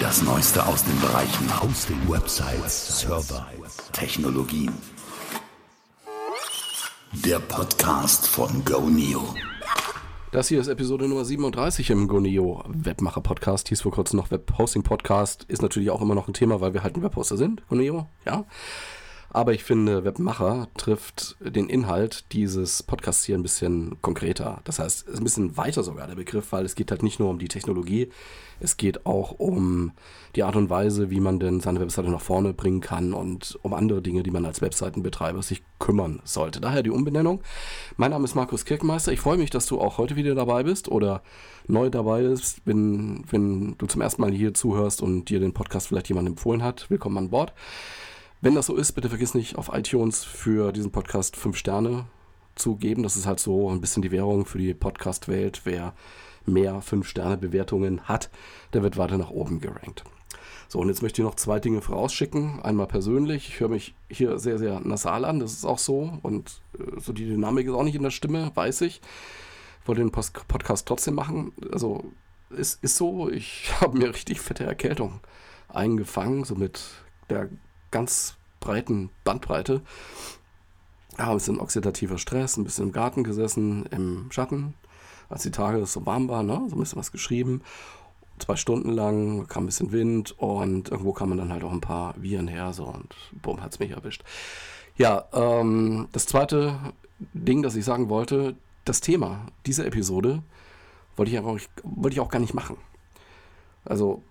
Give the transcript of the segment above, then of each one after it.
Das Neueste aus den Bereichen Hosting, Websites, Server, Technologien. Der Podcast von GoNeo. Das hier ist Episode Nummer 37 im GoNeo Webmacher Podcast. Hieß vor kurzem noch Webhosting Podcast. Ist natürlich auch immer noch ein Thema, weil wir halt ein Webhoster sind. GoNeo, ja. Aber ich finde, Webmacher trifft den Inhalt dieses Podcasts hier ein bisschen konkreter. Das heißt, es ist ein bisschen weiter sogar der Begriff, weil es geht halt nicht nur um die Technologie, es geht auch um die Art und Weise, wie man denn seine Webseite nach vorne bringen kann und um andere Dinge, die man als Webseitenbetreiber sich kümmern sollte. Daher die Umbenennung. Mein Name ist Markus Kirkmeister. Ich freue mich, dass du auch heute wieder dabei bist oder neu dabei bist, wenn, wenn du zum ersten Mal hier zuhörst und dir den Podcast vielleicht jemand empfohlen hat. Willkommen an Bord. Wenn das so ist, bitte vergiss nicht auf iTunes für diesen Podcast fünf Sterne zu geben. Das ist halt so ein bisschen die Währung für die Podcast-Welt. Wer mehr fünf Sterne Bewertungen hat, der wird weiter nach oben gerankt. So, und jetzt möchte ich noch zwei Dinge vorausschicken. Einmal persönlich. Ich höre mich hier sehr, sehr nasal an. Das ist auch so. Und äh, so die Dynamik ist auch nicht in der Stimme, weiß ich. Ich wollte den Post Podcast trotzdem machen. Also, es ist so, ich habe mir richtig fette Erkältung eingefangen, so mit der ganz breiten Bandbreite. Ja, ein bisschen oxidativer Stress, ein bisschen im Garten gesessen, im Schatten, als die Tage so warm waren, ne? so ein bisschen was geschrieben. Zwei Stunden lang kam ein bisschen Wind und irgendwo kamen dann halt auch ein paar Viren her so und bumm, hat es mich erwischt. Ja, ähm, das zweite Ding, das ich sagen wollte, das Thema dieser Episode wollte ich, einfach, wollte ich auch gar nicht machen. Also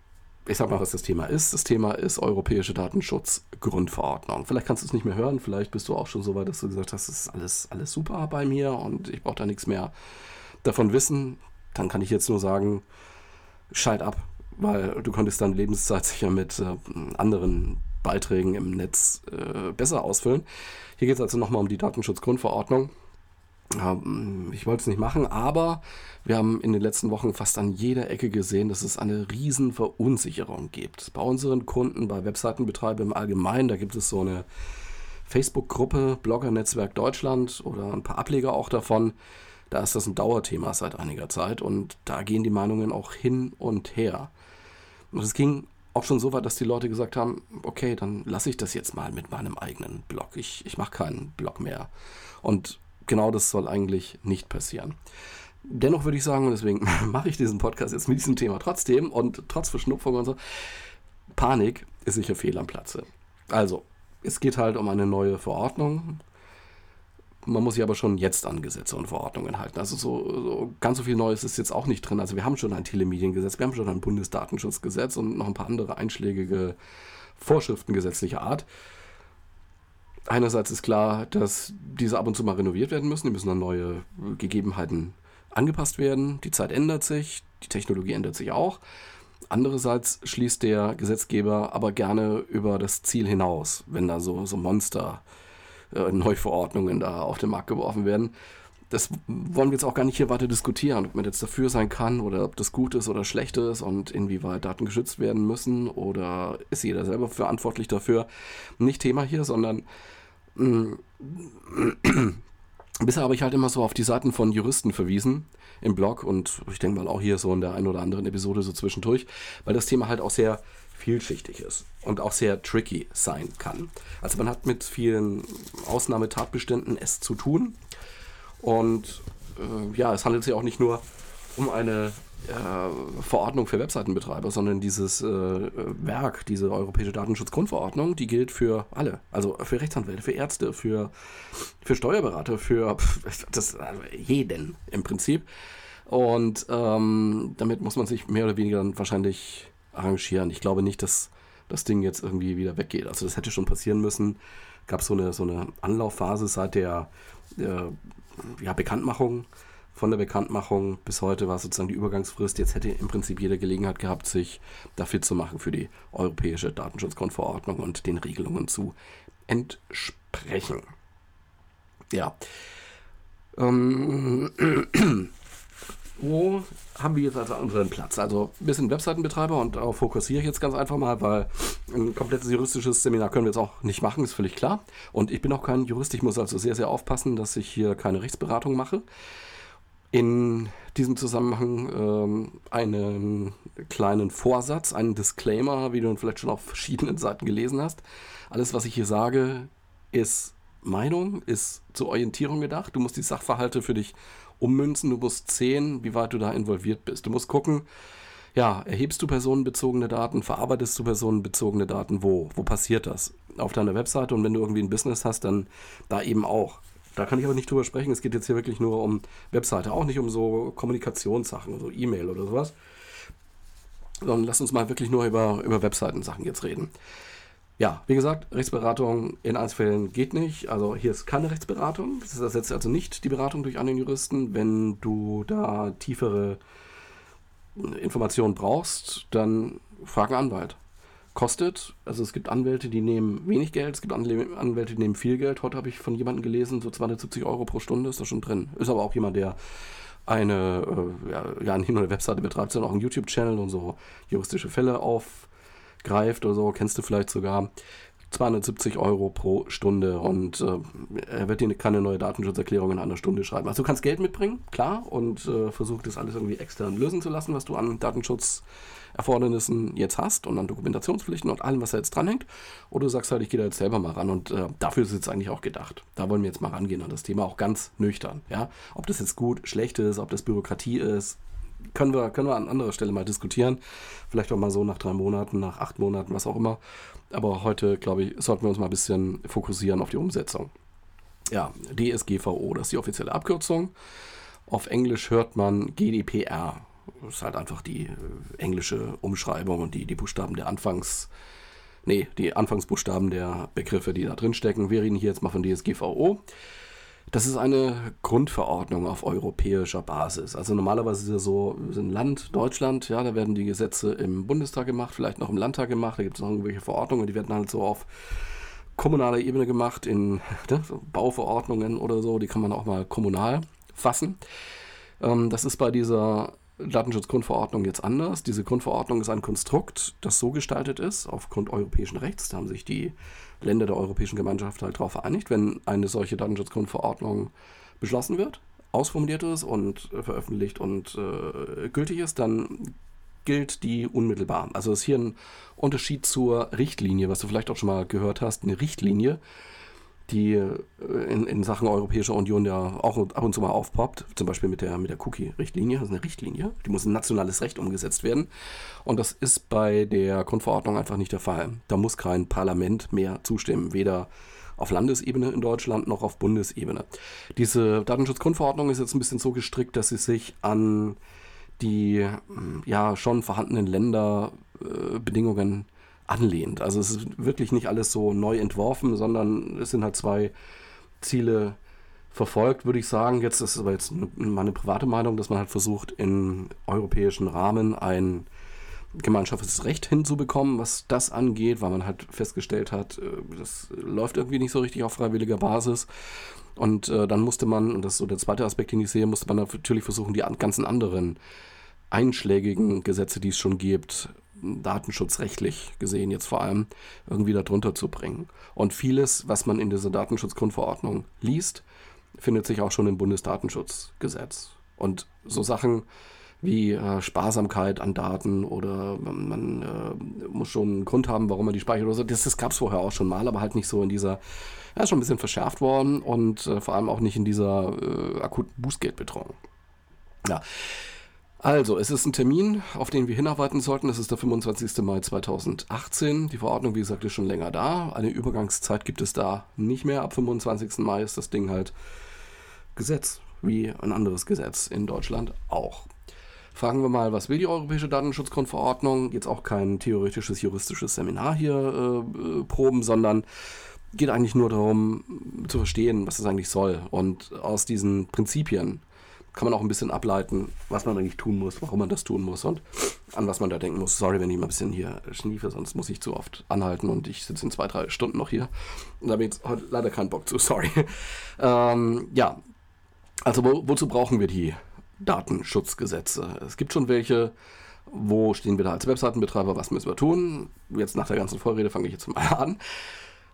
ich sag mal, was das Thema ist. Das Thema ist Europäische Datenschutzgrundverordnung. Vielleicht kannst du es nicht mehr hören, vielleicht bist du auch schon so weit, dass du gesagt hast, das ist alles, alles super bei mir und ich brauche da nichts mehr davon wissen. Dann kann ich jetzt nur sagen, schalt ab, weil du konntest deine Lebenszeit sicher mit äh, anderen Beiträgen im Netz äh, besser ausfüllen. Hier geht es also nochmal um die Datenschutzgrundverordnung. Ähm, ich wollte es nicht machen, aber wir haben in den letzten Wochen fast an jeder Ecke gesehen, dass es eine riesen Verunsicherung gibt. Bei unseren Kunden, bei Webseitenbetreibern im Allgemeinen, da gibt es so eine Facebook-Gruppe, Blogger-Netzwerk Deutschland oder ein paar Ableger auch davon. Da ist das ein Dauerthema seit einiger Zeit und da gehen die Meinungen auch hin und her. Und es ging auch schon so weit, dass die Leute gesagt haben, okay, dann lasse ich das jetzt mal mit meinem eigenen Blog. Ich, ich mache keinen Blog mehr. Und genau das soll eigentlich nicht passieren. Dennoch würde ich sagen, und deswegen mache ich diesen Podcast jetzt mit diesem Thema trotzdem und trotz Verschnupfung und so, Panik ist sicher fehl am Platze. Also, es geht halt um eine neue Verordnung. Man muss sich aber schon jetzt an Gesetze und Verordnungen halten. Also so, so, ganz so viel Neues ist jetzt auch nicht drin. Also wir haben schon ein Telemediengesetz, wir haben schon ein Bundesdatenschutzgesetz und noch ein paar andere einschlägige Vorschriften gesetzlicher Art einerseits ist klar, dass diese ab und zu mal renoviert werden müssen. Die müssen an neue Gegebenheiten angepasst werden. Die Zeit ändert sich, die Technologie ändert sich auch. Andererseits schließt der Gesetzgeber aber gerne über das Ziel hinaus, wenn da so, so Monster äh, Neuverordnungen da auf den Markt geworfen werden. Das wollen wir jetzt auch gar nicht hier weiter diskutieren, ob man jetzt dafür sein kann oder ob das gut ist oder schlecht ist und inwieweit Daten geschützt werden müssen oder ist jeder selber verantwortlich dafür. Nicht Thema hier, sondern Bisher habe ich halt immer so auf die Seiten von Juristen verwiesen im Blog und ich denke mal auch hier so in der einen oder anderen Episode so zwischendurch, weil das Thema halt auch sehr vielschichtig ist und auch sehr tricky sein kann. Also man hat mit vielen Ausnahmetatbeständen es zu tun und äh, ja, es handelt sich auch nicht nur um eine äh, Verordnung für Webseitenbetreiber, sondern dieses äh, Werk, diese Europäische Datenschutzgrundverordnung, die gilt für alle. Also für Rechtsanwälte, für Ärzte, für, für Steuerberater, für das, also jeden im Prinzip. Und ähm, damit muss man sich mehr oder weniger dann wahrscheinlich arrangieren. Ich glaube nicht, dass das Ding jetzt irgendwie wieder weggeht. Also das hätte schon passieren müssen. Gab so eine so eine Anlaufphase seit der äh, ja, Bekanntmachung von der Bekanntmachung bis heute war sozusagen die Übergangsfrist. Jetzt hätte im Prinzip jeder Gelegenheit gehabt, sich dafür zu machen für die europäische Datenschutzgrundverordnung und den Regelungen zu entsprechen. Ja. Ähm, wo haben wir jetzt also unseren Platz? Also wir sind Webseitenbetreiber und darauf fokussiere ich jetzt ganz einfach mal, weil ein komplettes juristisches Seminar können wir jetzt auch nicht machen, ist völlig klar. Und ich bin auch kein Jurist, ich muss also sehr, sehr aufpassen, dass ich hier keine Rechtsberatung mache. In diesem Zusammenhang ähm, einen kleinen Vorsatz, einen Disclaimer, wie du vielleicht schon auf verschiedenen Seiten gelesen hast. Alles, was ich hier sage, ist Meinung, ist zur Orientierung gedacht. Du musst die Sachverhalte für dich ummünzen. Du musst sehen, wie weit du da involviert bist. Du musst gucken, ja, erhebst du personenbezogene Daten, verarbeitest du personenbezogene Daten, wo? Wo passiert das? Auf deiner Webseite und wenn du irgendwie ein Business hast, dann da eben auch. Da kann ich aber nicht drüber sprechen. Es geht jetzt hier wirklich nur um Webseite, auch nicht um so Kommunikationssachen, so E-Mail oder sowas. Sondern lass uns mal wirklich nur über, über Webseiten-Sachen jetzt reden. Ja, wie gesagt, Rechtsberatung in Einzelfällen geht nicht. Also hier ist keine Rechtsberatung. Das ersetzt also nicht die Beratung durch einen Juristen. Wenn du da tiefere Informationen brauchst, dann frag einen Anwalt. Kostet, also es gibt Anwälte, die nehmen wenig Geld, es gibt Anwälte, die nehmen viel Geld. Heute habe ich von jemandem gelesen, so 270 Euro pro Stunde ist da schon drin. Ist aber auch jemand, der eine, äh, ja, nicht nur eine Webseite betreibt, sondern auch einen YouTube-Channel und so juristische Fälle aufgreift oder so, kennst du vielleicht sogar. 270 Euro pro Stunde und äh, er wird dir keine neue Datenschutzerklärung in einer Stunde schreiben. Also du kannst Geld mitbringen, klar, und äh, versuch das alles irgendwie extern lösen zu lassen, was du an Datenschutzerfordernissen jetzt hast und an Dokumentationspflichten und allem, was da jetzt dranhängt. Oder du sagst halt, ich gehe da jetzt selber mal ran und äh, dafür ist es jetzt eigentlich auch gedacht. Da wollen wir jetzt mal rangehen an das Thema, auch ganz nüchtern. Ja? Ob das jetzt gut, schlecht ist, ob das Bürokratie ist, können wir, können wir an anderer Stelle mal diskutieren. Vielleicht auch mal so nach drei Monaten, nach acht Monaten, was auch immer. Aber heute, glaube ich, sollten wir uns mal ein bisschen fokussieren auf die Umsetzung. Ja, DSGVO, das ist die offizielle Abkürzung. Auf Englisch hört man GDPR. Das ist halt einfach die äh, englische Umschreibung und die, die Buchstaben der Anfangs, nee, die Anfangsbuchstaben der Begriffe, die da drin stecken. Wir reden hier jetzt mal von DSGVO. Das ist eine Grundverordnung auf europäischer Basis. Also normalerweise ist ja so, wir sind Land, Deutschland, ja, da werden die Gesetze im Bundestag gemacht, vielleicht noch im Landtag gemacht, da gibt es noch irgendwelche Verordnungen, die werden halt so auf kommunaler Ebene gemacht, in ne, Bauverordnungen oder so, die kann man auch mal kommunal fassen. Ähm, das ist bei dieser Datenschutzgrundverordnung jetzt anders. Diese Grundverordnung ist ein Konstrukt, das so gestaltet ist, aufgrund europäischen Rechts. Da haben sich die Länder der Europäischen Gemeinschaft halt darauf vereinigt, wenn eine solche Datenschutzgrundverordnung beschlossen wird, ausformuliert ist und veröffentlicht und äh, gültig ist, dann gilt die unmittelbar. Also ist hier ein Unterschied zur Richtlinie, was du vielleicht auch schon mal gehört hast. Eine Richtlinie die äh, in, in Sachen Europäischer Union ja auch ab und zu mal aufpoppt, zum Beispiel mit der, mit der Cookie-Richtlinie, das ist eine Richtlinie, die muss in nationales Recht umgesetzt werden. Und das ist bei der Grundverordnung einfach nicht der Fall. Da muss kein Parlament mehr zustimmen, weder auf Landesebene in Deutschland noch auf Bundesebene. Diese Datenschutzgrundverordnung ist jetzt ein bisschen so gestrickt, dass sie sich an die ja schon vorhandenen Länderbedingungen äh, anlehnt. Also es ist wirklich nicht alles so neu entworfen, sondern es sind halt zwei Ziele verfolgt, würde ich sagen. Jetzt ist aber jetzt meine private Meinung, dass man halt versucht, im europäischen Rahmen ein gemeinschaftliches Recht hinzubekommen, was das angeht, weil man halt festgestellt hat, äh, das läuft irgendwie nicht so richtig auf freiwilliger Basis. Und äh, dann musste man, und das ist so der zweite Aspekt, den ich sehe, musste man natürlich versuchen, die ganzen anderen einschlägigen Gesetze, die es schon gibt, datenschutzrechtlich gesehen jetzt vor allem irgendwie darunter zu bringen. Und vieles, was man in dieser Datenschutzgrundverordnung liest, findet sich auch schon im Bundesdatenschutzgesetz. Und so Sachen wie äh, Sparsamkeit an Daten oder man äh, muss schon einen Grund haben, warum man die speichert oder so, das, das gab es vorher auch schon mal, aber halt nicht so in dieser, ja, schon ein bisschen verschärft worden und äh, vor allem auch nicht in dieser äh, akuten Bußgeldbetreuung. Ja, also, es ist ein Termin, auf den wir hinarbeiten sollten. Es ist der 25. Mai 2018. Die Verordnung, wie gesagt, ist schon länger da. Eine Übergangszeit gibt es da nicht mehr. Ab 25. Mai ist das Ding halt Gesetz, wie ein anderes Gesetz in Deutschland auch. Fragen wir mal, was will die Europäische Datenschutzgrundverordnung? Jetzt auch kein theoretisches, juristisches Seminar hier äh, proben, sondern geht eigentlich nur darum zu verstehen, was es eigentlich soll. Und aus diesen Prinzipien kann man auch ein bisschen ableiten, was man eigentlich tun muss, warum man das tun muss und an was man da denken muss. Sorry, wenn ich mal ein bisschen hier schniefe, sonst muss ich zu oft anhalten und ich sitze in zwei, drei Stunden noch hier. Und da habe ich jetzt heute leider keinen Bock zu, sorry. Ähm, ja, also wo, wozu brauchen wir die Datenschutzgesetze? Es gibt schon welche. Wo stehen wir da als Webseitenbetreiber? Was müssen wir tun? Jetzt nach der ganzen Vorrede fange ich jetzt mal an.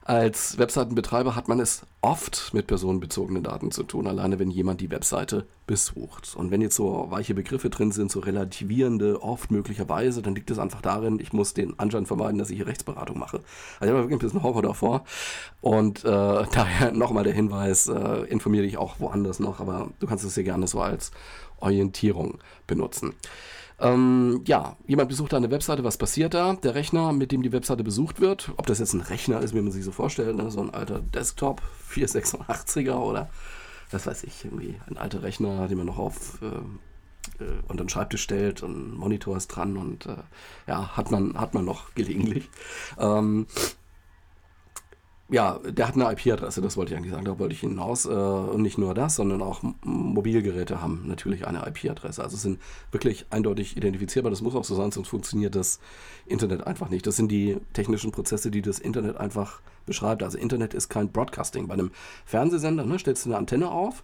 Als Webseitenbetreiber hat man es oft mit personenbezogenen Daten zu tun, alleine wenn jemand die Webseite besucht. Und wenn jetzt so weiche Begriffe drin sind, so relativierende, oft möglicherweise, dann liegt es einfach darin, ich muss den Anschein vermeiden, dass ich hier Rechtsberatung mache. Also ich habe wirklich ein bisschen Horror davor. Und äh, daher nochmal der Hinweis, äh, informiere dich auch woanders noch, aber du kannst es hier gerne so als Orientierung benutzen. Ähm, ja, jemand besucht eine Webseite, was passiert da? Der Rechner, mit dem die Webseite besucht wird, ob das jetzt ein Rechner ist, wie man sich so vorstellt, ne? so ein alter Desktop, 486er oder was weiß ich, irgendwie ein alter Rechner, den man noch auf äh, äh, unter den Schreibtisch stellt und Monitor ist dran und äh, ja, hat man, hat man noch gelegentlich. Ähm, ja, der hat eine IP-Adresse, das wollte ich eigentlich sagen, da wollte ich hinaus. Äh, und nicht nur das, sondern auch Mobilgeräte haben natürlich eine IP-Adresse. Also sind wirklich eindeutig identifizierbar. Das muss auch so sein, sonst funktioniert das Internet einfach nicht. Das sind die technischen Prozesse, die das Internet einfach beschreibt. Also Internet ist kein Broadcasting. Bei einem Fernsehsender ne, stellst du eine Antenne auf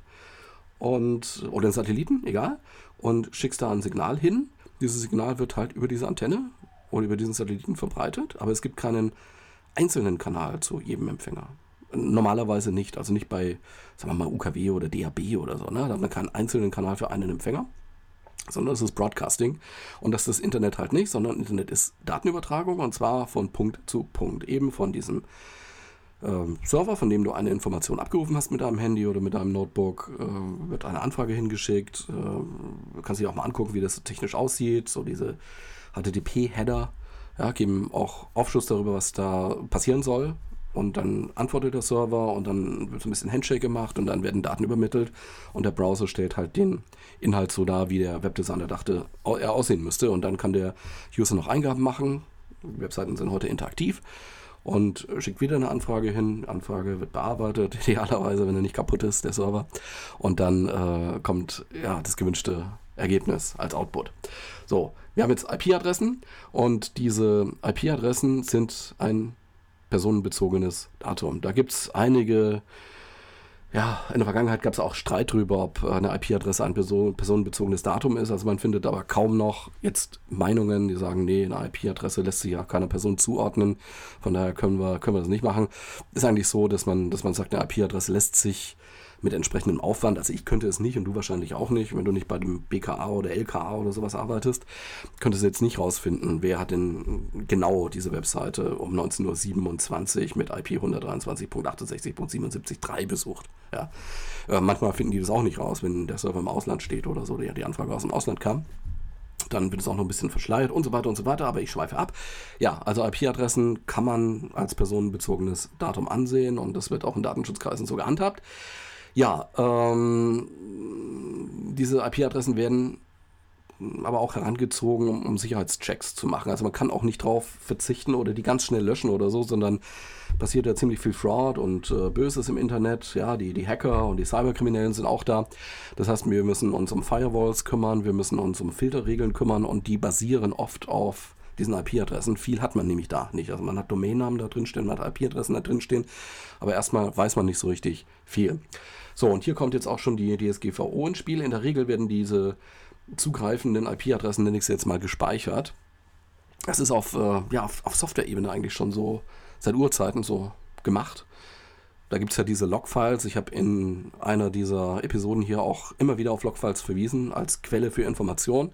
und oder einen Satelliten, egal, und schickst da ein Signal hin. Dieses Signal wird halt über diese Antenne oder über diesen Satelliten verbreitet, aber es gibt keinen einzelnen Kanal zu jedem Empfänger. Normalerweise nicht, also nicht bei, sagen wir mal, UKW oder DAB oder so. Ne? Da hat man keinen einzelnen Kanal für einen Empfänger, sondern es ist Broadcasting. Und das ist das Internet halt nicht, sondern Internet ist Datenübertragung und zwar von Punkt zu Punkt. Eben von diesem ähm, Server, von dem du eine Information abgerufen hast mit deinem Handy oder mit deinem Notebook, äh, wird eine Anfrage hingeschickt. Äh, kannst dir auch mal angucken, wie das technisch aussieht. So diese HTTP-Header, ja, geben auch Aufschluss darüber, was da passieren soll. Und dann antwortet der Server und dann wird ein bisschen Handshake gemacht und dann werden Daten übermittelt und der Browser stellt halt den Inhalt so dar, wie der Webdesigner dachte, er aussehen müsste. Und dann kann der User noch Eingaben machen. Webseiten sind heute interaktiv und schickt wieder eine Anfrage hin. Anfrage wird bearbeitet, idealerweise, wenn er nicht kaputt ist, der Server. Und dann äh, kommt ja das gewünschte Ergebnis als Output. So, wir haben jetzt IP-Adressen und diese IP-Adressen sind ein personenbezogenes Datum. Da gibt es einige, ja, in der Vergangenheit gab es auch Streit darüber, ob eine IP-Adresse ein Person, personenbezogenes Datum ist. Also man findet aber kaum noch jetzt Meinungen, die sagen, nee, eine IP-Adresse lässt sich ja keiner Person zuordnen. Von daher können wir, können wir das nicht machen. Ist eigentlich so, dass man, dass man sagt, eine IP-Adresse lässt sich mit entsprechendem Aufwand. Also ich könnte es nicht und du wahrscheinlich auch nicht, wenn du nicht bei dem BKA oder LKA oder sowas arbeitest, könntest du jetzt nicht rausfinden, wer hat denn genau diese Webseite um 19.27 Uhr mit IP 123.68.77.3 besucht. Ja. Äh, manchmal finden die das auch nicht raus, wenn der Server im Ausland steht oder so, der die Anfrage aus dem Ausland kam dann wird es auch noch ein bisschen verschleiert und so weiter und so weiter, aber ich schweife ab. Ja, also IP-Adressen kann man als personenbezogenes Datum ansehen und das wird auch in Datenschutzkreisen so gehandhabt. Ja, ähm, diese IP-Adressen werden aber auch herangezogen, um, um, Sicherheitschecks zu machen. Also man kann auch nicht drauf verzichten oder die ganz schnell löschen oder so, sondern passiert ja ziemlich viel Fraud und äh, Böses im Internet. Ja, die, die Hacker und die Cyberkriminellen sind auch da. Das heißt, wir müssen uns um Firewalls kümmern, wir müssen uns um Filterregeln kümmern und die basieren oft auf diesen IP-Adressen. Viel hat man nämlich da nicht. Also man hat Domainnamen da drin stehen, man hat IP-Adressen da drin stehen, aber erstmal weiß man nicht so richtig viel. So, und hier kommt jetzt auch schon die DSGVO ins Spiel. In der Regel werden diese zugreifenden IP-Adressen, nenne ich sie jetzt mal, gespeichert. Das ist auf, äh, ja, auf, auf Software-Ebene eigentlich schon so seit Urzeiten so gemacht. Da gibt es ja diese Logfiles. Ich habe in einer dieser Episoden hier auch immer wieder auf Logfiles verwiesen als Quelle für Information.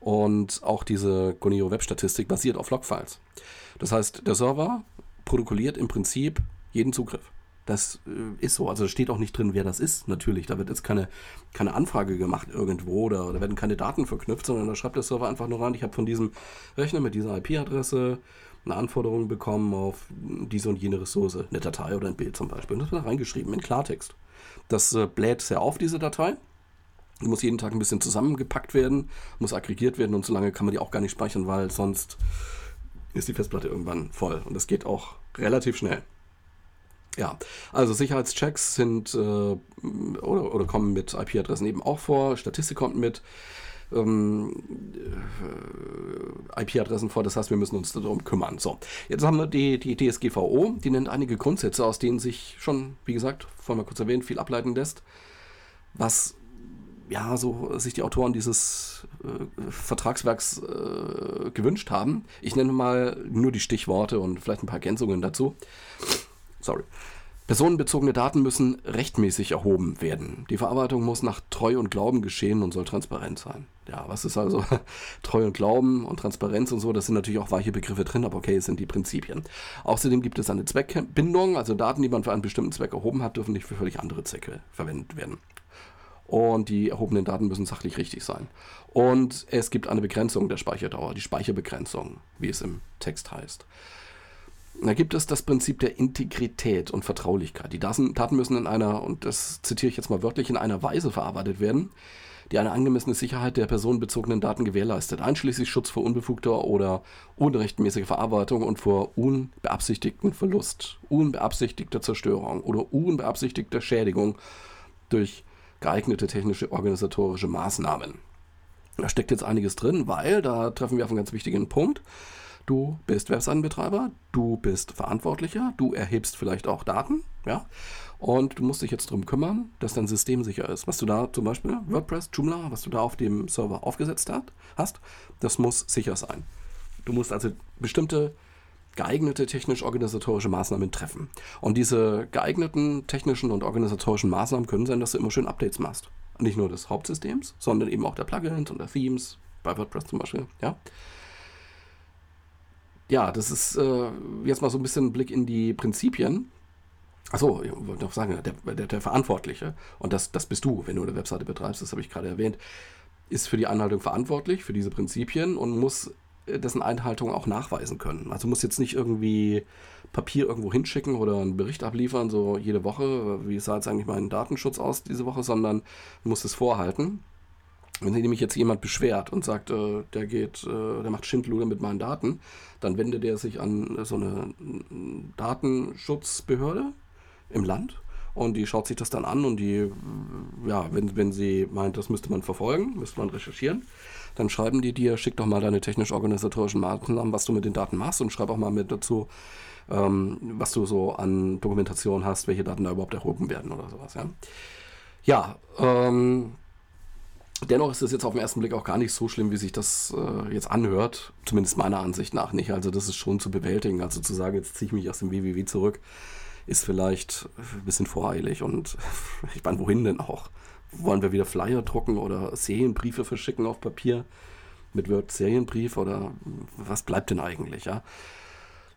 Und auch diese Gonio Web-Statistik basiert auf Logfiles. Das heißt, der Server protokolliert im Prinzip jeden Zugriff. Das äh, ist so. Also steht auch nicht drin, wer das ist, natürlich. Da wird jetzt keine, keine Anfrage gemacht irgendwo oder da werden keine Daten verknüpft, sondern da schreibt der Server einfach nur rein, ich habe von diesem Rechner mit dieser IP-Adresse eine Anforderung bekommen auf diese und jene Ressource, eine Datei oder ein Bild zum Beispiel. Und das wird da reingeschrieben in Klartext. Das äh, bläht sehr auf, diese Datei. Die muss jeden Tag ein bisschen zusammengepackt werden, muss aggregiert werden und so lange kann man die auch gar nicht speichern, weil sonst ist die Festplatte irgendwann voll. Und das geht auch relativ schnell. Ja, also Sicherheitschecks sind äh, oder, oder kommen mit IP-Adressen eben auch vor. Statistik kommt mit ähm, äh, IP-Adressen vor. Das heißt, wir müssen uns darum kümmern. So, jetzt haben wir die, die DSGVO. Die nennt einige Grundsätze, aus denen sich schon, wie gesagt, vorhin mal kurz erwähnt, viel ableiten lässt. Was ja, so sich die Autoren dieses äh, Vertragswerks äh, gewünscht haben. Ich nenne mal nur die Stichworte und vielleicht ein paar Ergänzungen dazu. Sorry. Personenbezogene Daten müssen rechtmäßig erhoben werden. Die Verarbeitung muss nach Treu und Glauben geschehen und soll transparent sein. Ja, was ist also Treu und Glauben und Transparenz und so? Das sind natürlich auch weiche Begriffe drin, aber okay, es sind die Prinzipien. Außerdem gibt es eine Zweckbindung, also Daten, die man für einen bestimmten Zweck erhoben hat, dürfen nicht für völlig andere Zwecke verwendet werden. Und die erhobenen Daten müssen sachlich richtig sein. Und es gibt eine Begrenzung der Speicherdauer, die Speicherbegrenzung, wie es im Text heißt. Da gibt es das Prinzip der Integrität und Vertraulichkeit. Die Daten müssen in einer, und das zitiere ich jetzt mal wörtlich, in einer Weise verarbeitet werden, die eine angemessene Sicherheit der personenbezogenen Daten gewährleistet, einschließlich Schutz vor unbefugter oder unrechtmäßiger Verarbeitung und vor unbeabsichtigten Verlust, unbeabsichtigter Zerstörung oder unbeabsichtigter Schädigung durch geeignete technische organisatorische Maßnahmen. Da steckt jetzt einiges drin, weil da treffen wir auf einen ganz wichtigen Punkt. Du bist Webseitenbetreiber, du bist Verantwortlicher, du erhebst vielleicht auch Daten, ja, und du musst dich jetzt darum kümmern, dass dein System sicher ist. Was du da zum Beispiel, WordPress, Joomla, was du da auf dem Server aufgesetzt hast, das muss sicher sein. Du musst also bestimmte geeignete technisch-organisatorische Maßnahmen treffen. Und diese geeigneten technischen und organisatorischen Maßnahmen können sein, dass du immer schön Updates machst. Nicht nur des Hauptsystems, sondern eben auch der Plugins und der Themes, bei WordPress zum Beispiel, ja ja, das ist äh, jetzt mal so ein bisschen ein Blick in die Prinzipien. Achso, ich wollte noch sagen, der, der, der, Verantwortliche, und das, das bist du, wenn du eine Webseite betreibst, das habe ich gerade erwähnt, ist für die Einhaltung verantwortlich, für diese Prinzipien und muss äh, dessen Einhaltung auch nachweisen können. Also muss jetzt nicht irgendwie Papier irgendwo hinschicken oder einen Bericht abliefern, so jede Woche, wie sah jetzt eigentlich mein Datenschutz aus diese Woche, sondern muss es vorhalten wenn sich nämlich jetzt jemand beschwert und sagt, äh, der geht, äh, der macht Schindluder mit meinen Daten, dann wendet er sich an so eine Datenschutzbehörde im Land und die schaut sich das dann an und die, ja, wenn, wenn sie meint, das müsste man verfolgen, müsste man recherchieren, dann schreiben die dir, schick doch mal deine technisch-organisatorischen Maßnahmen, was du mit den Daten machst und schreib auch mal mit dazu, ähm, was du so an Dokumentation hast, welche Daten da überhaupt erhoben werden oder sowas, ja. Ja, ähm, Dennoch ist es jetzt auf den ersten Blick auch gar nicht so schlimm, wie sich das äh, jetzt anhört. Zumindest meiner Ansicht nach nicht. Also das ist schon zu bewältigen. Also zu sagen, jetzt ziehe ich mich aus dem WWW zurück, ist vielleicht ein bisschen voreilig. Und ich meine, wohin denn auch? Wollen wir wieder Flyer drucken oder Serienbriefe verschicken auf Papier? Mit Word Serienbrief oder was bleibt denn eigentlich, ja?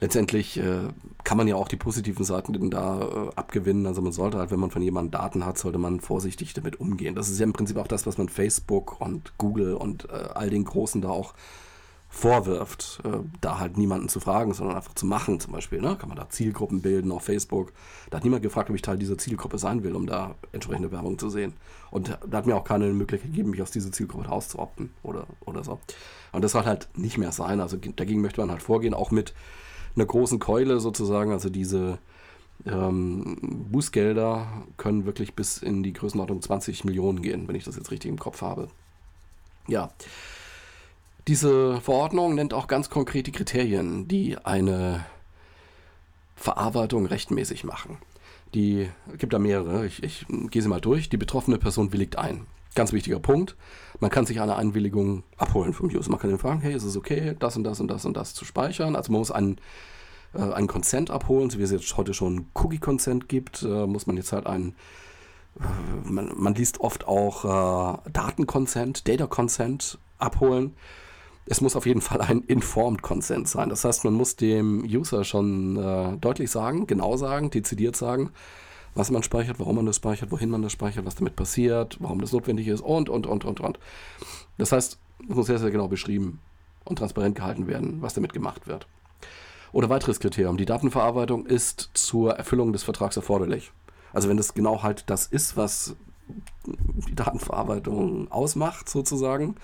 Letztendlich äh, kann man ja auch die positiven Seiten da äh, abgewinnen. Also man sollte halt, wenn man von jemandem Daten hat, sollte man vorsichtig damit umgehen. Das ist ja im Prinzip auch das, was man Facebook und Google und äh, all den Großen da auch vorwirft, äh, da halt niemanden zu fragen, sondern einfach zu machen zum Beispiel. Ne? Kann man da Zielgruppen bilden auf Facebook. Da hat niemand gefragt, ob ich Teil dieser Zielgruppe sein will, um da entsprechende Werbung zu sehen. Und da hat mir auch keine Möglichkeit gegeben, mich aus dieser Zielgruppe rauszuopten oder, oder so. Und das soll halt nicht mehr sein. Also dagegen möchte man halt vorgehen, auch mit einer großen Keule sozusagen. Also diese ähm, Bußgelder können wirklich bis in die Größenordnung 20 Millionen gehen, wenn ich das jetzt richtig im Kopf habe. Ja. Diese Verordnung nennt auch ganz konkret die Kriterien, die eine Verarbeitung rechtmäßig machen. Die gibt da mehrere. Ich, ich gehe sie mal durch. Die betroffene Person willigt ein. Ganz wichtiger Punkt. Man kann sich eine Einwilligung abholen vom User. Man kann ihn fragen, hey, ist es okay, das und das und das und das zu speichern? Also man muss einen, äh, einen Consent abholen, so wie es jetzt heute schon Cookie-Consent gibt, äh, muss man jetzt halt einen, äh, man, man, liest oft auch äh, Daten-Consent, Data-Consent abholen. Es muss auf jeden Fall ein Informed Consent sein. Das heißt, man muss dem User schon äh, deutlich sagen, genau sagen, dezidiert sagen, was man speichert, warum man das speichert, wohin man das speichert, was damit passiert, warum das notwendig ist und, und, und, und, und. Das heißt, es muss sehr, sehr genau beschrieben und transparent gehalten werden, was damit gemacht wird. Oder weiteres Kriterium, die Datenverarbeitung ist zur Erfüllung des Vertrags erforderlich. Also wenn das genau halt das ist, was die Datenverarbeitung ausmacht, sozusagen,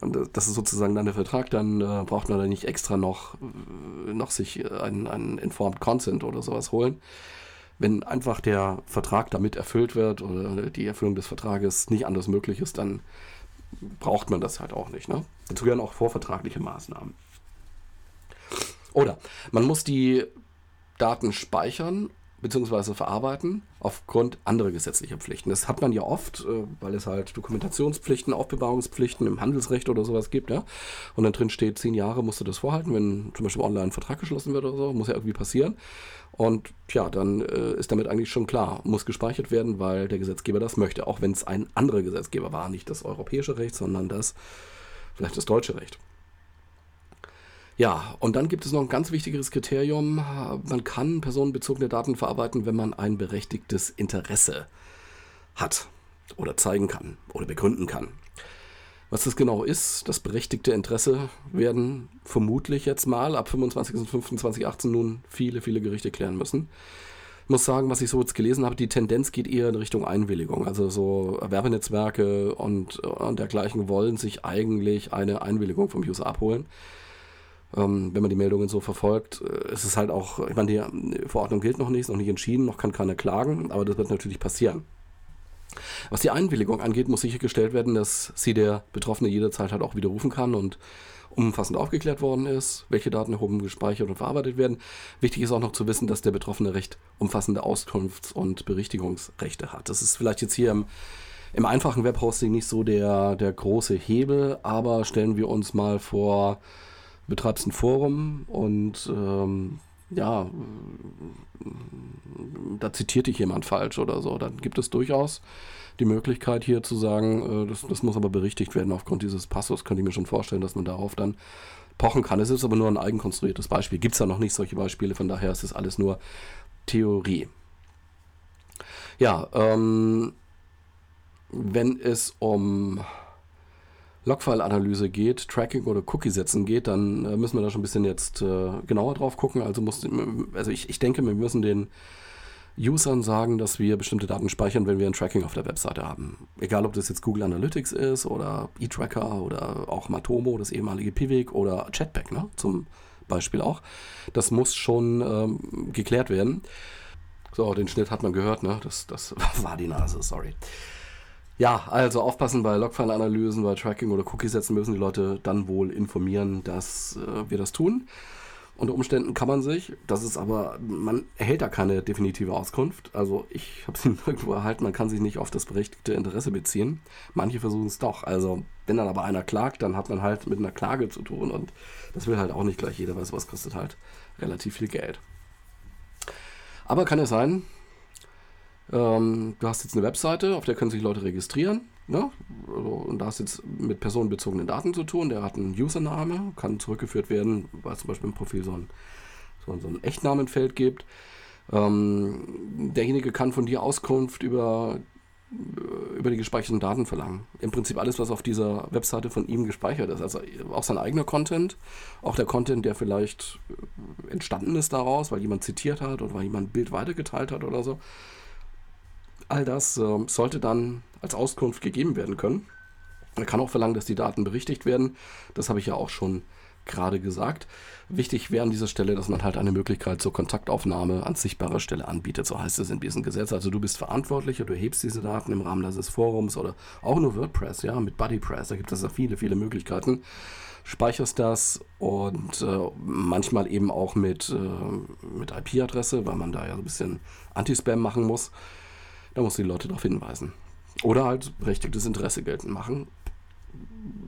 und das ist sozusagen dann der Vertrag, dann äh, braucht man da nicht extra noch, äh, noch sich einen, einen Informed Consent oder sowas holen wenn einfach der Vertrag damit erfüllt wird oder die Erfüllung des Vertrages nicht anders möglich ist, dann braucht man das halt auch nicht. Ne? Dazu gehören auch vorvertragliche Maßnahmen. Oder man muss die Daten speichern bzw. verarbeiten aufgrund anderer gesetzlicher Pflichten. Das hat man ja oft, äh, weil es halt Dokumentationspflichten, Aufbewahrungspflichten im Handelsrecht oder sowas gibt, ja. Und dann drin steht, zehn Jahre musst du das vorhalten, wenn zum Beispiel online ein Vertrag geschlossen wird oder so, muss ja irgendwie passieren. Und ja, dann äh, ist damit eigentlich schon klar, muss gespeichert werden, weil der Gesetzgeber das möchte, auch wenn es ein anderer Gesetzgeber war, nicht das europäische Recht, sondern das vielleicht das deutsche Recht. Ja, und dann gibt es noch ein ganz wichtiges Kriterium. Man kann personenbezogene Daten verarbeiten, wenn man ein berechtigtes Interesse hat oder zeigen kann oder begründen kann. Was das genau ist, das berechtigte Interesse, werden vermutlich jetzt mal ab 25.05.2018 nun viele, viele Gerichte klären müssen. Ich muss sagen, was ich so jetzt gelesen habe, die Tendenz geht eher in Richtung Einwilligung. Also so Werbenetzwerke und, und dergleichen wollen sich eigentlich eine Einwilligung vom User abholen ähm, wenn man die Meldungen so verfolgt. Äh, es ist halt auch, ich meine, die Verordnung gilt noch nicht, ist noch nicht entschieden, noch kann keiner klagen, aber das wird natürlich passieren. Was die Einwilligung angeht, muss sichergestellt werden, dass sie der Betroffene jederzeit halt auch widerrufen kann und umfassend aufgeklärt worden ist, welche Daten erhoben, gespeichert und verarbeitet werden. Wichtig ist auch noch zu wissen, dass der Betroffene recht umfassende Auskunfts- und Berichtigungsrechte hat. Das ist vielleicht jetzt hier im, im einfachen Webhosting nicht so der, der große Hebel, aber stellen wir uns mal vor, betreibst ein Forum und ähm, ja, da zitiert dich jemand falsch oder so. Dann gibt es durchaus die Möglichkeit hier zu sagen, äh, das, das muss aber berichtigt werden aufgrund dieses Passus. Könnte ich mir schon vorstellen, dass man darauf dann pochen kann. Es ist aber nur ein eigenkonstruiertes Beispiel. Gibt es ja noch nicht solche Beispiele, von daher ist es alles nur Theorie. Ja, ähm, wenn es um Logfile-Analyse geht, Tracking oder Cookie-Setzen geht, dann äh, müssen wir da schon ein bisschen jetzt äh, genauer drauf gucken. Also, muss, also ich, ich denke, wir müssen den Usern sagen, dass wir bestimmte Daten speichern, wenn wir ein Tracking auf der Webseite haben. Egal, ob das jetzt Google Analytics ist oder eTracker oder auch Matomo, das ehemalige Pivik oder Chatback, ne, zum Beispiel auch. Das muss schon ähm, geklärt werden. So, den Schnitt hat man gehört, ne? Das, das war die Nase, sorry. Ja, also aufpassen bei Logfile-Analysen, bei Tracking oder Cookie-Sätzen müssen die Leute dann wohl informieren, dass äh, wir das tun. Unter Umständen kann man sich, das ist aber, man erhält da keine definitive Auskunft. Also ich habe sie nirgendwo erhalten, man kann sich nicht auf das berechtigte Interesse beziehen. Manche versuchen es doch. Also wenn dann aber einer klagt, dann hat man halt mit einer Klage zu tun und das will halt auch nicht gleich jeder, weil sowas kostet halt relativ viel Geld. Aber kann es sein, ähm, du hast jetzt eine Webseite, auf der können sich Leute registrieren. Ne? Also, und da hast jetzt mit personenbezogenen Daten zu tun. Der hat einen Username, kann zurückgeführt werden, weil zum Beispiel im Profil so ein, so ein, so ein Echtnamenfeld gibt. Ähm, derjenige kann von dir Auskunft über, über die gespeicherten Daten verlangen. Im Prinzip alles, was auf dieser Webseite von ihm gespeichert ist. Also auch sein eigener Content, auch der Content, der vielleicht entstanden ist daraus, weil jemand zitiert hat oder weil jemand ein Bild weitergeteilt hat oder so. All das äh, sollte dann als Auskunft gegeben werden können. Man kann auch verlangen, dass die Daten berichtigt werden. Das habe ich ja auch schon gerade gesagt. Wichtig wäre an dieser Stelle, dass man halt eine Möglichkeit zur Kontaktaufnahme an sichtbarer Stelle anbietet. So heißt es in diesem Gesetz. Also du bist Verantwortlicher, du hebst diese Daten im Rahmen des Forums oder auch nur WordPress, ja, mit BuddyPress. Da gibt es ja viele, viele Möglichkeiten. Speicherst das und äh, manchmal eben auch mit, äh, mit IP-Adresse, weil man da ja so ein bisschen Anti-Spam machen muss. Da muss die Leute darauf hinweisen. Oder halt berechtigtes Interesse geltend machen.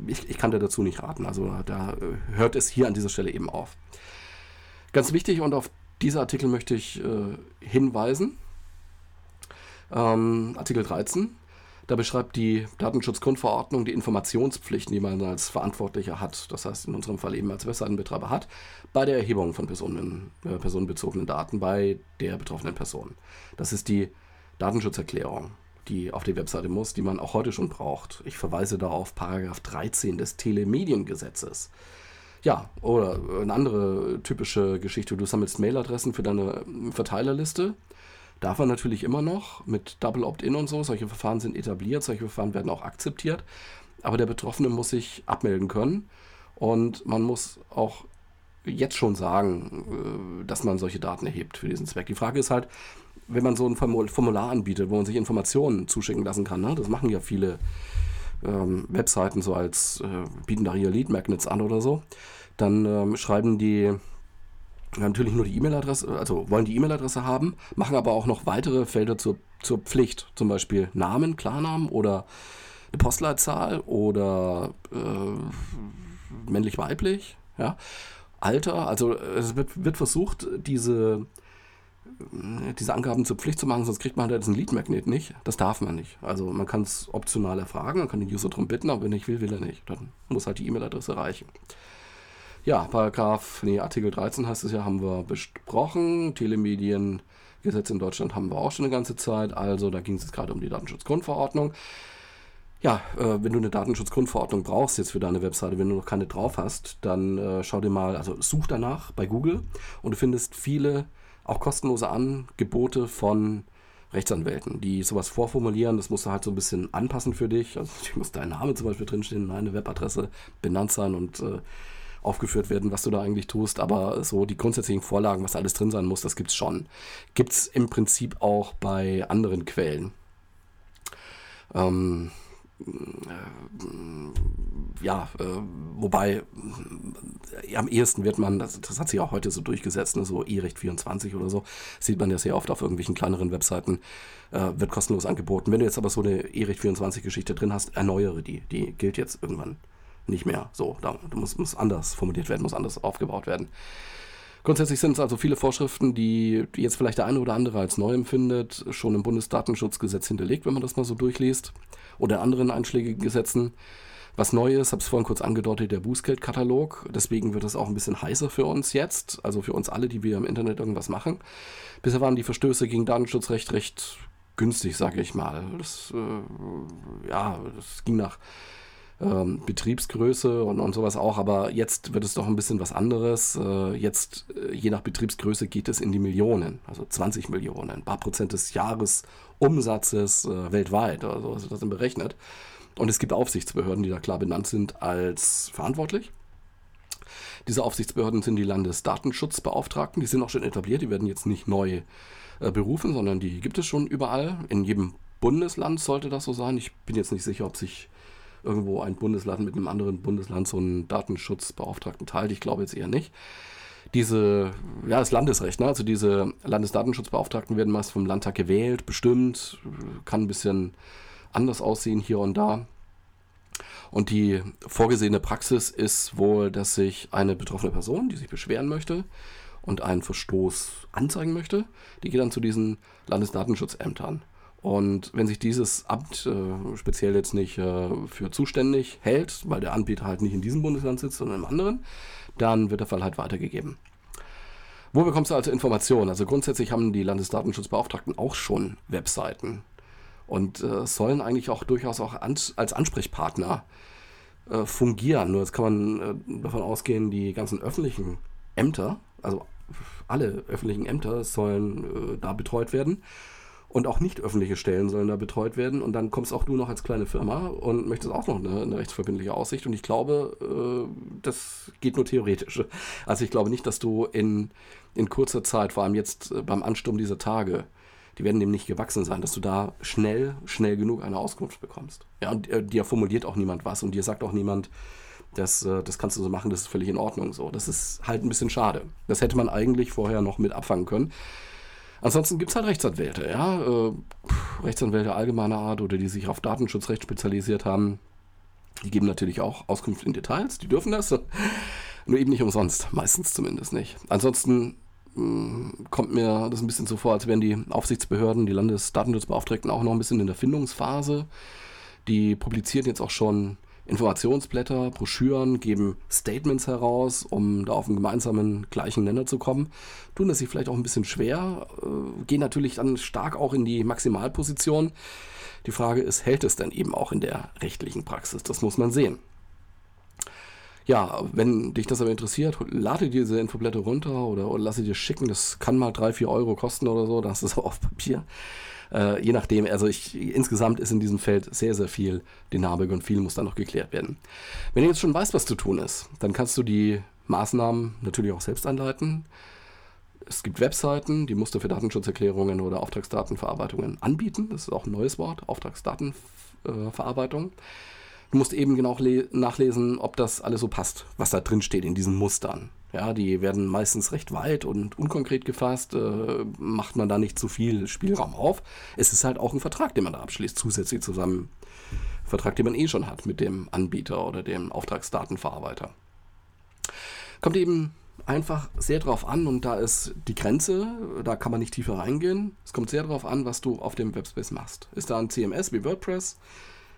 Ich, ich kann dir dazu nicht raten. Also da äh, hört es hier an dieser Stelle eben auf. Ganz wichtig und auf diese Artikel möchte ich äh, hinweisen. Ähm, Artikel 13. Da beschreibt die Datenschutzgrundverordnung die Informationspflichten, die man als Verantwortlicher hat, das heißt in unserem Fall eben als Webseitenbetreiber hat, bei der Erhebung von Personen, äh, personenbezogenen Daten bei der betroffenen Person. Das ist die Datenschutzerklärung, die auf die Webseite muss, die man auch heute schon braucht. Ich verweise da auf Paragraph 13 des Telemediengesetzes. Ja, oder eine andere typische Geschichte, du sammelst Mailadressen für deine Verteilerliste. Darf man natürlich immer noch mit Double Opt-in und so. Solche Verfahren sind etabliert, solche Verfahren werden auch akzeptiert. Aber der Betroffene muss sich abmelden können. Und man muss auch jetzt schon sagen, äh, dass man solche Daten erhebt für diesen Zweck. Die Frage ist halt, wenn man so ein Formular anbietet, wo man sich Informationen zuschicken lassen kann, ne? das machen ja viele ähm, Webseiten so als, äh, bieten da hier Lead Magnets an oder so, dann ähm, schreiben die natürlich nur die E-Mail-Adresse, also wollen die E-Mail-Adresse haben, machen aber auch noch weitere Felder zur, zur Pflicht, zum Beispiel Namen, Klarnamen oder eine Postleitzahl oder äh, männlich-weiblich, ja. Alter, also es wird, wird versucht, diese, diese Angaben zur Pflicht zu machen, sonst kriegt man halt diesen Lead-Magnet nicht. Das darf man nicht. Also man kann es optional erfragen, man kann den User darum bitten, aber wenn er nicht will, will er nicht. Dann muss halt die E-Mail-Adresse reichen. Ja, Paragraph, nee, Artikel 13 heißt es ja, haben wir besprochen. Telemediengesetz in Deutschland haben wir auch schon eine ganze Zeit. Also da ging es jetzt gerade um die Datenschutzgrundverordnung. Ja, äh, wenn du eine Datenschutzgrundverordnung brauchst jetzt für deine Webseite, wenn du noch keine drauf hast, dann äh, schau dir mal, also such danach bei Google und du findest viele auch kostenlose Angebote von Rechtsanwälten, die sowas vorformulieren. Das musst du halt so ein bisschen anpassen für dich. Also muss dein Name zum Beispiel drinstehen, deine Webadresse benannt sein und äh, aufgeführt werden, was du da eigentlich tust. Aber so die grundsätzlichen Vorlagen, was alles drin sein muss, das gibt's schon. Gibt's im Prinzip auch bei anderen Quellen. Ähm, äh, ja, äh, wobei äh, am ehesten wird man, das, das, hat sich auch heute so durchgesetzt, ne, so E-Recht 24 oder so, sieht man ja sehr oft auf irgendwelchen kleineren Webseiten, äh, wird kostenlos angeboten. Wenn du jetzt aber so eine E-Recht 24 Geschichte drin hast, erneuere die. Die gilt jetzt irgendwann nicht mehr. So, da muss, muss anders formuliert werden, muss anders aufgebaut werden. Grundsätzlich sind es also viele Vorschriften, die, jetzt vielleicht der eine oder andere als neu empfindet, schon im Bundesdatenschutzgesetz hinterlegt, wenn man das mal so durchliest, oder anderen einschlägigen Gesetzen. Was neu ist, habe es vorhin kurz angedeutet, der Bußgeldkatalog. Deswegen wird es auch ein bisschen heißer für uns jetzt, also für uns alle, die wir im Internet irgendwas machen. Bisher waren die Verstöße gegen Datenschutzrecht recht günstig, sage ich mal. Das, äh, ja, das ging nach ähm, Betriebsgröße und, und sowas auch, aber jetzt wird es doch ein bisschen was anderes. Äh, jetzt, äh, je nach Betriebsgröße, geht es in die Millionen, also 20 Millionen, ein paar Prozent des Jahresumsatzes äh, weltweit, also ist das dann berechnet. Und es gibt Aufsichtsbehörden, die da klar benannt sind als verantwortlich. Diese Aufsichtsbehörden sind die Landesdatenschutzbeauftragten, die sind auch schon etabliert, die werden jetzt nicht neu äh, berufen, sondern die gibt es schon überall. In jedem Bundesland sollte das so sein. Ich bin jetzt nicht sicher, ob sich irgendwo ein Bundesland mit einem anderen Bundesland so einen Datenschutzbeauftragten teilt. Ich glaube jetzt eher nicht. Diese, ja, das Landesrecht, ne? also diese Landesdatenschutzbeauftragten werden meist vom Landtag gewählt, bestimmt, kann ein bisschen anders aussehen hier und da. Und die vorgesehene Praxis ist wohl, dass sich eine betroffene Person, die sich beschweren möchte und einen Verstoß anzeigen möchte, die geht dann zu diesen Landesdatenschutzämtern. Und wenn sich dieses Amt äh, speziell jetzt nicht äh, für zuständig hält, weil der Anbieter halt nicht in diesem Bundesland sitzt, sondern im anderen, dann wird der Fall halt weitergegeben. Wo bekommst du also Informationen? Also grundsätzlich haben die Landesdatenschutzbeauftragten auch schon Webseiten und äh, sollen eigentlich auch durchaus auch an, als Ansprechpartner äh, fungieren. Nur jetzt kann man äh, davon ausgehen, die ganzen öffentlichen Ämter, also alle öffentlichen Ämter sollen äh, da betreut werden und auch nicht öffentliche Stellen sollen da betreut werden. Und dann kommst auch du noch als kleine Firma und möchtest auch noch eine, eine rechtsverbindliche Aussicht. Und ich glaube, äh, das geht nur theoretisch. Also ich glaube nicht, dass du in, in kurzer Zeit, vor allem jetzt äh, beim Ansturm dieser Tage, die werden dem nicht gewachsen sein, dass du da schnell, schnell genug eine Auskunft bekommst. Ja, und äh, dir formuliert auch niemand was und dir sagt auch niemand, das, äh, das kannst du so machen, das ist völlig in Ordnung so. Das ist halt ein bisschen schade. Das hätte man eigentlich vorher noch mit abfangen können. Ansonsten gibt es halt Rechtsanwälte, ja. Äh, Rechtsanwälte allgemeiner Art oder die sich auf Datenschutzrecht spezialisiert haben. Die geben natürlich auch Auskunft in Details, die dürfen das. Nur eben nicht umsonst, meistens zumindest nicht. Ansonsten mh, mm, kommt mir das ein bisschen so vor, als wären die Aufsichtsbehörden, die Landesdatenschutzbeauftragten auch noch ein bisschen in der Findungsphase. Die publizieren jetzt auch schon Informationsblätter, Broschüren, geben Statements heraus, um da auf einen gemeinsamen gleichen Nenner zu kommen. Tun das sich vielleicht auch ein bisschen schwer, äh, gehen natürlich dann stark auch in die Maximalposition. Die Frage ist, hält es denn eben auch in der rechtlichen Praxis? Das muss man sehen. Ja, wenn dich das aber interessiert, lade dir diese Infoblätter runter oder, oder lasse dir schicken. Das kann mal 3, 4 Euro kosten oder so. Das ist auch auf Papier. Äh, je nachdem, also ich, insgesamt ist in diesem Feld sehr, sehr viel Dynamik und viel muss dann noch geklärt werden. Wenn du jetzt schon weißt, was zu tun ist, dann kannst du die Maßnahmen natürlich auch selbst anleiten. Es gibt Webseiten, die musst du für Datenschutzerklärungen oder Auftragsdatenverarbeitungen anbieten. Das ist auch ein neues Wort, Auftragsdatenverarbeitung. Du musst eben genau nachlesen, ob das alles so passt, was da drin steht in diesen Mustern. Ja, die werden meistens recht weit und unkonkret gefasst, äh, macht man da nicht zu viel Spielraum auf. Es ist halt auch ein Vertrag, den man da abschließt, zusätzlich zu seinem Vertrag, den man eh schon hat mit dem Anbieter oder dem Auftragsdatenverarbeiter. Kommt eben einfach sehr drauf an und da ist die Grenze, da kann man nicht tiefer reingehen. Es kommt sehr drauf an, was du auf dem Webspace machst. Ist da ein CMS wie WordPress?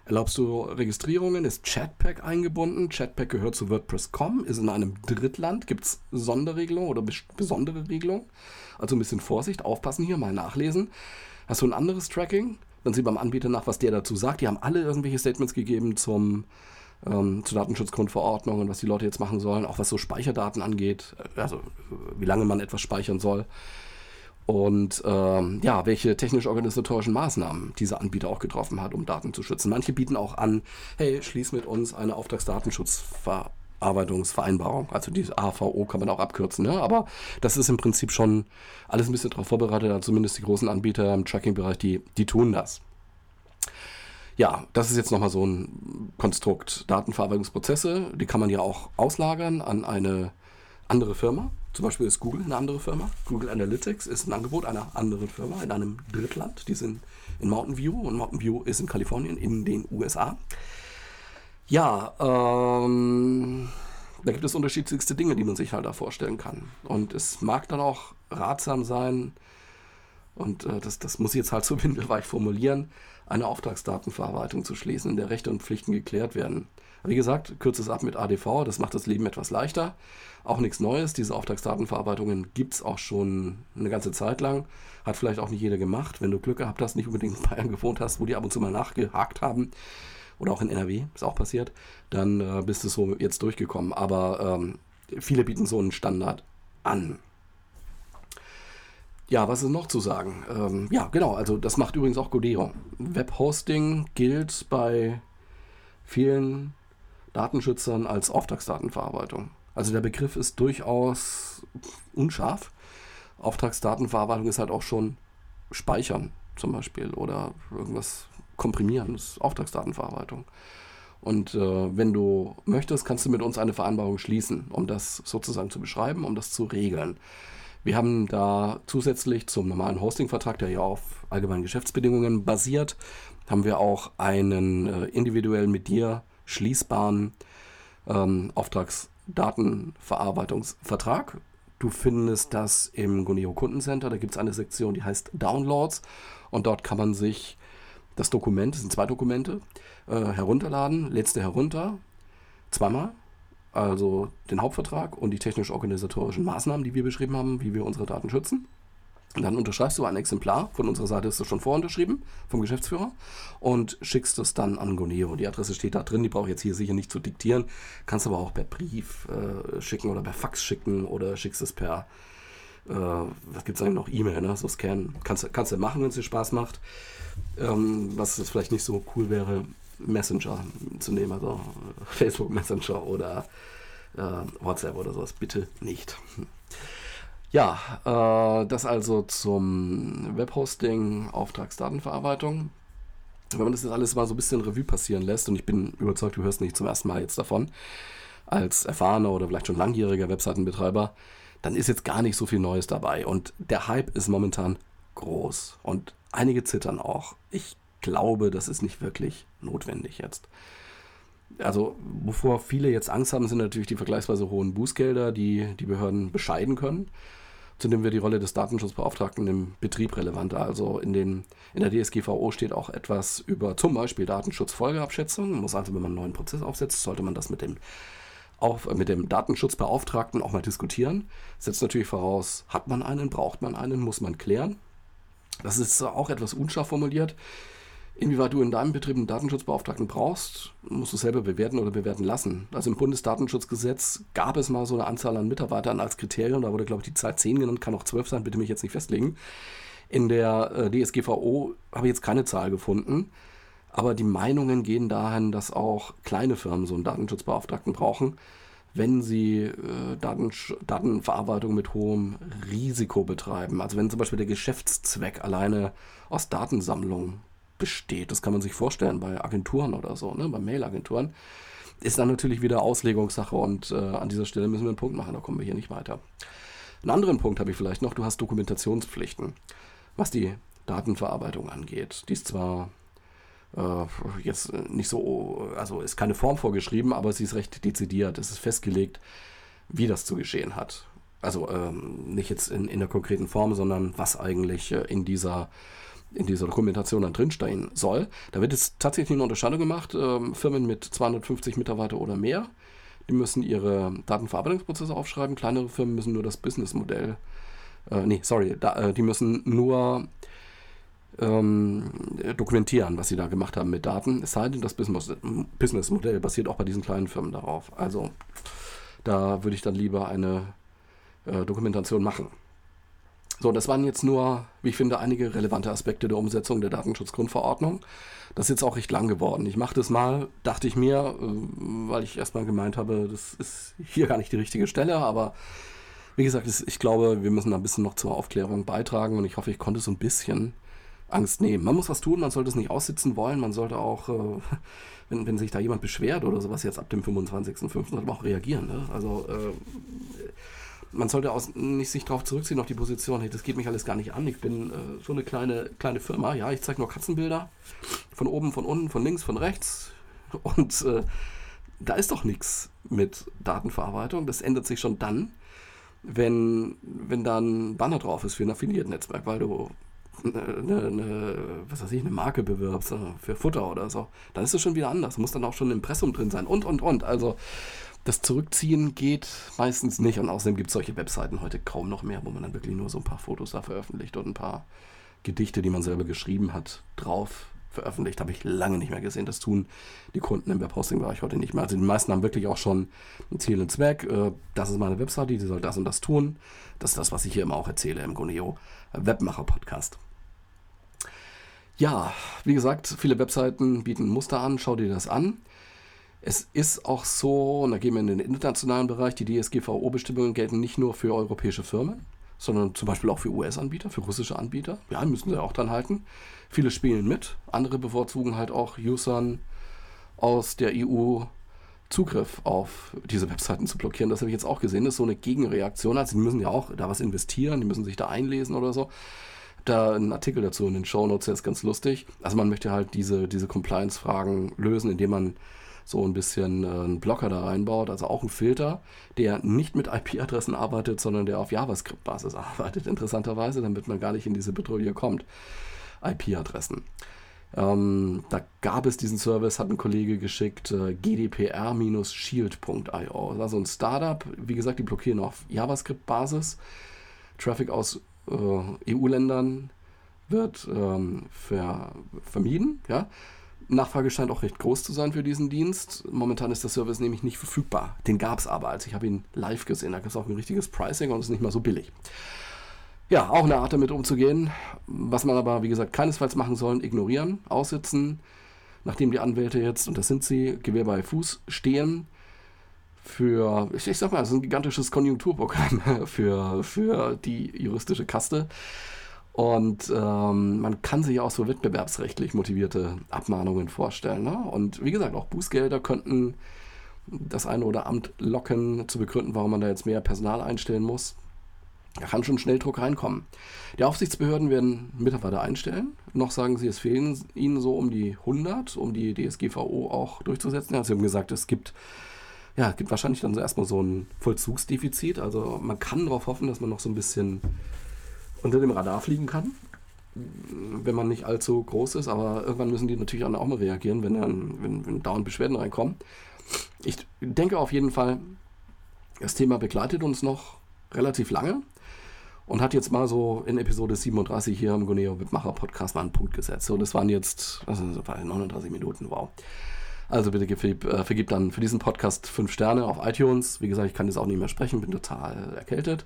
Erlaubst du Registrierungen? Ist Chatpack eingebunden? Chatpack gehört zu WordPress.com, ist in einem Drittland. Gibt es Sonderregelungen oder besondere Regelungen? Also ein bisschen Vorsicht, aufpassen hier, mal nachlesen. Hast du ein anderes Tracking? Dann sieh beim Anbieter nach, was der dazu sagt. Die haben alle irgendwelche Statements gegeben zum, ähm, zur Datenschutzgrundverordnung und was die Leute jetzt machen sollen, auch was so Speicherdaten angeht, also wie lange man etwas speichern soll und ähm, ja, welche technisch-organisatorischen Maßnahmen dieser Anbieter auch getroffen hat, um Daten zu schützen. Manche bieten auch an, hey, schließ mit uns eine Auftragsdatenschutzverarbeitungsvereinbarung. Also die AVO kann man auch abkürzen, ne? aber das ist im Prinzip schon alles ein bisschen darauf vorbereitet, also zumindest die großen Anbieter im Tracking-Bereich, die, die tun das. Ja, das ist jetzt nochmal so ein Konstrukt. Datenverarbeitungsprozesse, die kann man ja auch auslagern an eine andere Firma. Zum Beispiel ist Google eine andere Firma. Google Analytics ist ein Angebot einer anderen Firma in einem Drittland. Die sind in Mountain View und Mountain View ist in Kalifornien in den USA. Ja, ähm, da gibt es unterschiedlichste Dinge, die man sich halt da vorstellen kann. Und es mag dann auch ratsam sein, und äh, das, das muss ich jetzt halt so windelweich formulieren, eine Auftragsdatenverarbeitung zu schließen, in der Rechte und Pflichten geklärt werden. Wie gesagt, kürze es ab mit ADV, das macht das Leben etwas leichter. Auch nichts Neues, diese Auftragsdatenverarbeitungen gibt es auch schon eine ganze Zeit lang. Hat vielleicht auch nicht jeder gemacht. Wenn du Glück gehabt hast, nicht unbedingt in Bayern gewohnt hast, wo die ab und zu mal nachgehakt haben, oder auch in NRW, ist auch passiert, dann äh, bist du so jetzt durchgekommen. Aber ähm, viele bieten so einen Standard an. Ja, was ist noch zu sagen? Ähm, ja, genau, also das macht übrigens auch Godeo. Webhosting gilt bei vielen Datenschützern als Auftragsdatenverarbeitung. Also der Begriff ist durchaus unscharf. Auftragsdatenverarbeitung ist halt auch schon Speichern zum Beispiel oder irgendwas komprimieren. Das ist Auftragsdatenverarbeitung. Und äh, wenn du möchtest, kannst du mit uns eine Vereinbarung schließen, um das sozusagen zu beschreiben, um das zu regeln. Wir haben da zusätzlich zum normalen Hosting-Vertrag, der ja auf allgemeinen Geschäftsbedingungen basiert, haben wir auch einen äh, individuell mit dir schließbaren ähm, Auftragsdatenverarbeitungsvertrag. Du findest das im Guneo Kundencenter. Da gibt es eine Sektion, die heißt Downloads. Und dort kann man sich das Dokument, das sind zwei Dokumente, äh, herunterladen. Letzte herunter, zweimal. Also den Hauptvertrag und die technisch-organisatorischen Maßnahmen, die wir beschrieben haben, wie wir unsere Daten schützen. Und dann unterschreibst du ein Exemplar, von unserer Seite ist das schon vorunterschrieben, vom Geschäftsführer, und schickst es dann an Goneo. Die Adresse steht da drin, die brauche ich jetzt hier sicher nicht zu diktieren. Kannst aber auch per Brief äh, schicken oder per Fax schicken oder schickst es per, äh, was gibt es eigentlich noch, E-Mail, ne? so Scan. Kannst, kannst du machen, wenn es dir Spaß macht. Ähm, was vielleicht nicht so cool wäre, Messenger zu nehmen, also Facebook Messenger oder äh, WhatsApp oder sowas, bitte nicht. Ja, äh, das also zum Webhosting, Auftragsdatenverarbeitung. Wenn man das jetzt alles mal so ein bisschen Revue passieren lässt, und ich bin überzeugt, du hörst nicht zum ersten Mal jetzt davon, als erfahrener oder vielleicht schon langjähriger Webseitenbetreiber, dann ist jetzt gar nicht so viel Neues dabei. Und der Hype ist momentan groß. Und einige zittern auch. Ich glaube, das ist nicht wirklich notwendig jetzt also wovor viele jetzt Angst haben, sind natürlich die vergleichsweise hohen Bußgelder, die die Behörden bescheiden können. Zudem wird die Rolle des Datenschutzbeauftragten im Betrieb relevanter. Also in, den, in der DSGVO steht auch etwas über zum Beispiel Datenschutzfolgeabschätzung. Muss also, wenn man einen neuen Prozess aufsetzt, sollte man das mit dem, auf, mit dem Datenschutzbeauftragten auch mal diskutieren. Setzt natürlich voraus, hat man einen, braucht man einen, muss man klären. Das ist auch etwas unscharf formuliert. Inwieweit du in deinem Betrieb einen Datenschutzbeauftragten brauchst, musst du selber bewerten oder bewerten lassen. Also im Bundesdatenschutzgesetz gab es mal so eine Anzahl an Mitarbeitern als Kriterium, da wurde, glaube ich, die Zahl 10 genannt, kann auch 12 sein, bitte mich jetzt nicht festlegen. In der äh, DSGVO habe ich jetzt keine Zahl gefunden, aber die Meinungen gehen dahin, dass auch kleine Firmen so einen Datenschutzbeauftragten brauchen, wenn sie äh, Datensch Datenverarbeitung mit hohem Risiko betreiben. Also wenn zum Beispiel der Geschäftszweck alleine aus Datensammlung besteht. Das kann man sich vorstellen bei Agenturen oder so, ne? bei Mailagenturen. ist dann natürlich wieder Auslegungssache und äh, an dieser Stelle müssen wir einen Punkt machen, da kommen wir hier nicht weiter. Einen anderen Punkt habe ich vielleicht noch, du hast Dokumentationspflichten, was die Datenverarbeitung angeht. Die ist zwar äh, jetzt nicht so, also ist keine Form vorgeschrieben, aber sie ist recht dezidiert. Es ist festgelegt, wie das zu geschehen hat. Also ähm, nicht jetzt in, in der konkreten Form, sondern was eigentlich äh, in dieser in dieser Dokumentation dann drinstehen soll. Da wird jetzt tatsächlich eine Unterscheidung gemacht. Ähm, Firmen mit 250 Mitarbeiter oder mehr, die müssen ihre Datenverarbeitungsprozesse aufschreiben. Kleinere Firmen müssen nur das Businessmodell, äh, nee, sorry, da, äh, die müssen nur ähm, dokumentieren, was sie da gemacht haben mit Daten. Es sei denn, das Businessmodell basiert auch bei diesen kleinen Firmen darauf. Also da würde ich dann lieber eine äh, Dokumentation machen. So, das waren jetzt nur, wie ich finde, einige relevante Aspekte der Umsetzung der Datenschutzgrundverordnung. Das ist jetzt auch recht lang geworden. Ich mache das mal, dachte ich mir, äh, weil ich erstmal gemeint habe, das ist hier gar nicht die richtige Stelle, aber wie gesagt, ich glaube, wir müssen ein bisschen noch zur Aufklärung beitragen und ich hoffe, ich konnte so ein bisschen Angst nehmen. Man muss was tun, man sollte es nicht aussitzen wollen, man sollte auch, äh, wenn, wenn sich da jemand beschwert oder sowas jetzt ab dem 25.05. sollte man auch reagieren. Ne? Also äh, man sollte aus, nicht sich darauf zurückziehen auf die Position, hey, das geht mich alles gar nicht an, ich bin äh, so eine kleine, kleine Firma, ja, ich zeige nur Katzenbilder, von oben, von unten, von links, von rechts. Und äh, da ist doch nichts mit Datenverarbeitung, das ändert sich schon dann, wenn, wenn da ein Banner drauf ist für ein Affiliate-Netzwerk, weil du eine, eine, was weiß ich, eine Marke bewirbst für Futter oder so, dann ist es schon wieder anders. Muss dann auch schon im Impressum drin sein. Und, und, und. Also das Zurückziehen geht meistens nicht und außerdem gibt es solche Webseiten heute kaum noch mehr, wo man dann wirklich nur so ein paar Fotos da veröffentlicht und ein paar Gedichte, die man selber geschrieben hat, drauf veröffentlicht. Habe ich lange nicht mehr gesehen. Das tun die Kunden im Webhosting-Bereich heute nicht mehr. Also die meisten haben wirklich auch schon ein Ziel und Zweck. Äh, das ist meine Webseite, die soll das und das tun. Das ist das, was ich hier immer auch erzähle im Goneo Webmacher-Podcast. Ja, wie gesagt, viele Webseiten bieten Muster an. Schau dir das an. Es ist auch so, und da gehen wir in den internationalen Bereich, die DSGVO-Bestimmungen gelten nicht nur für europäische Firmen, sondern zum Beispiel auch für US-Anbieter, für russische Anbieter. Ja, müssen sie auch dran halten. Viele spielen mit, andere bevorzugen halt auch Usern aus der EU Zugriff auf diese Webseiten zu blockieren. Das habe ich jetzt auch gesehen. Das ist so eine Gegenreaktion. Also die müssen ja auch da was investieren, die müssen sich da einlesen oder so. Da ein Artikel dazu in den Show Notes, der ist ganz lustig. Also man möchte halt diese, diese Compliance-Fragen lösen, indem man so ein bisschen äh, einen Blocker da reinbaut, also auch einen Filter, der nicht mit IP-Adressen arbeitet, sondern der auf JavaScript-Basis arbeitet, interessanterweise, damit man gar nicht in diese Bedrohung kommt. IP-Adressen. Ähm, da gab es diesen Service, hat ein Kollege geschickt, äh, gdpr-shield.io. Das war so ein Startup, wie gesagt, die blockieren auf JavaScript-Basis. Traffic aus äh, EU-Ländern wird ähm, ver vermieden. Ja? Nachfrage scheint auch recht groß zu sein für diesen Dienst. Momentan ist der Service nämlich nicht verfügbar. Den gab es aber, als ich habe ihn live gesehen. Da gibt es auch ein richtiges Pricing und ist nicht mal so billig. Ja, auch eine Art damit umzugehen. Was man aber, wie gesagt, keinesfalls machen soll, ignorieren, aussitzen, nachdem die Anwälte jetzt, und das sind sie, Gewehr bei Fuß stehen, für, ich, ich sag mal, es ist ein gigantisches Konjunkturprogramm für, für die juristische Kaste. Und ähm, man kann sich auch so wettbewerbsrechtlich motivierte Abmahnungen vorstellen. Ne? Und wie gesagt, auch Bußgelder könnten das eine oder Amt locken, zu begründen, warum man da jetzt mehr Personal einstellen muss. Da kann schon Schnelldruck reinkommen. Die Aufsichtsbehörden werden Mitarbeiter einstellen. Noch sagen sie, es fehlen ihnen so um die 100, um die DSGVO auch durchzusetzen. Ja, sie haben gesagt, es gibt, ja, es gibt wahrscheinlich dann so erstmal so ein Vollzugsdefizit. Also man kann darauf hoffen, dass man noch so ein bisschen unter dem Radar fliegen kann, wenn man nicht allzu groß ist. Aber irgendwann müssen die natürlich auch mal reagieren, wenn, dann, wenn, wenn dauernd Beschwerden reinkommen. Ich denke auf jeden Fall, das Thema begleitet uns noch relativ lange und hat jetzt mal so in Episode 37 hier im Goneo Webmacher Podcast mal einen Punkt gesetzt. So, das waren jetzt also 39 Minuten, wow. Also bitte vergib, äh, vergib dann für diesen Podcast 5 Sterne auf iTunes. Wie gesagt, ich kann jetzt auch nicht mehr sprechen, bin total erkältet.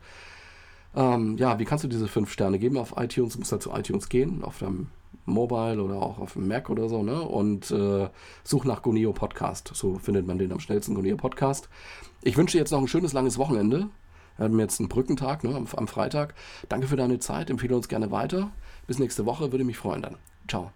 Ähm, ja, wie kannst du diese 5 Sterne geben auf iTunes? Du musst halt zu iTunes gehen, auf deinem Mobile oder auch auf dem Mac oder so, ne? Und äh, such nach Goneo Podcast. So findet man den am schnellsten, Goneo Podcast. Ich wünsche dir jetzt noch ein schönes, langes Wochenende. Wir haben jetzt einen Brückentag ne, am, am Freitag. Danke für deine Zeit. Empfehle uns gerne weiter. Bis nächste Woche. Würde mich freuen dann. Ciao.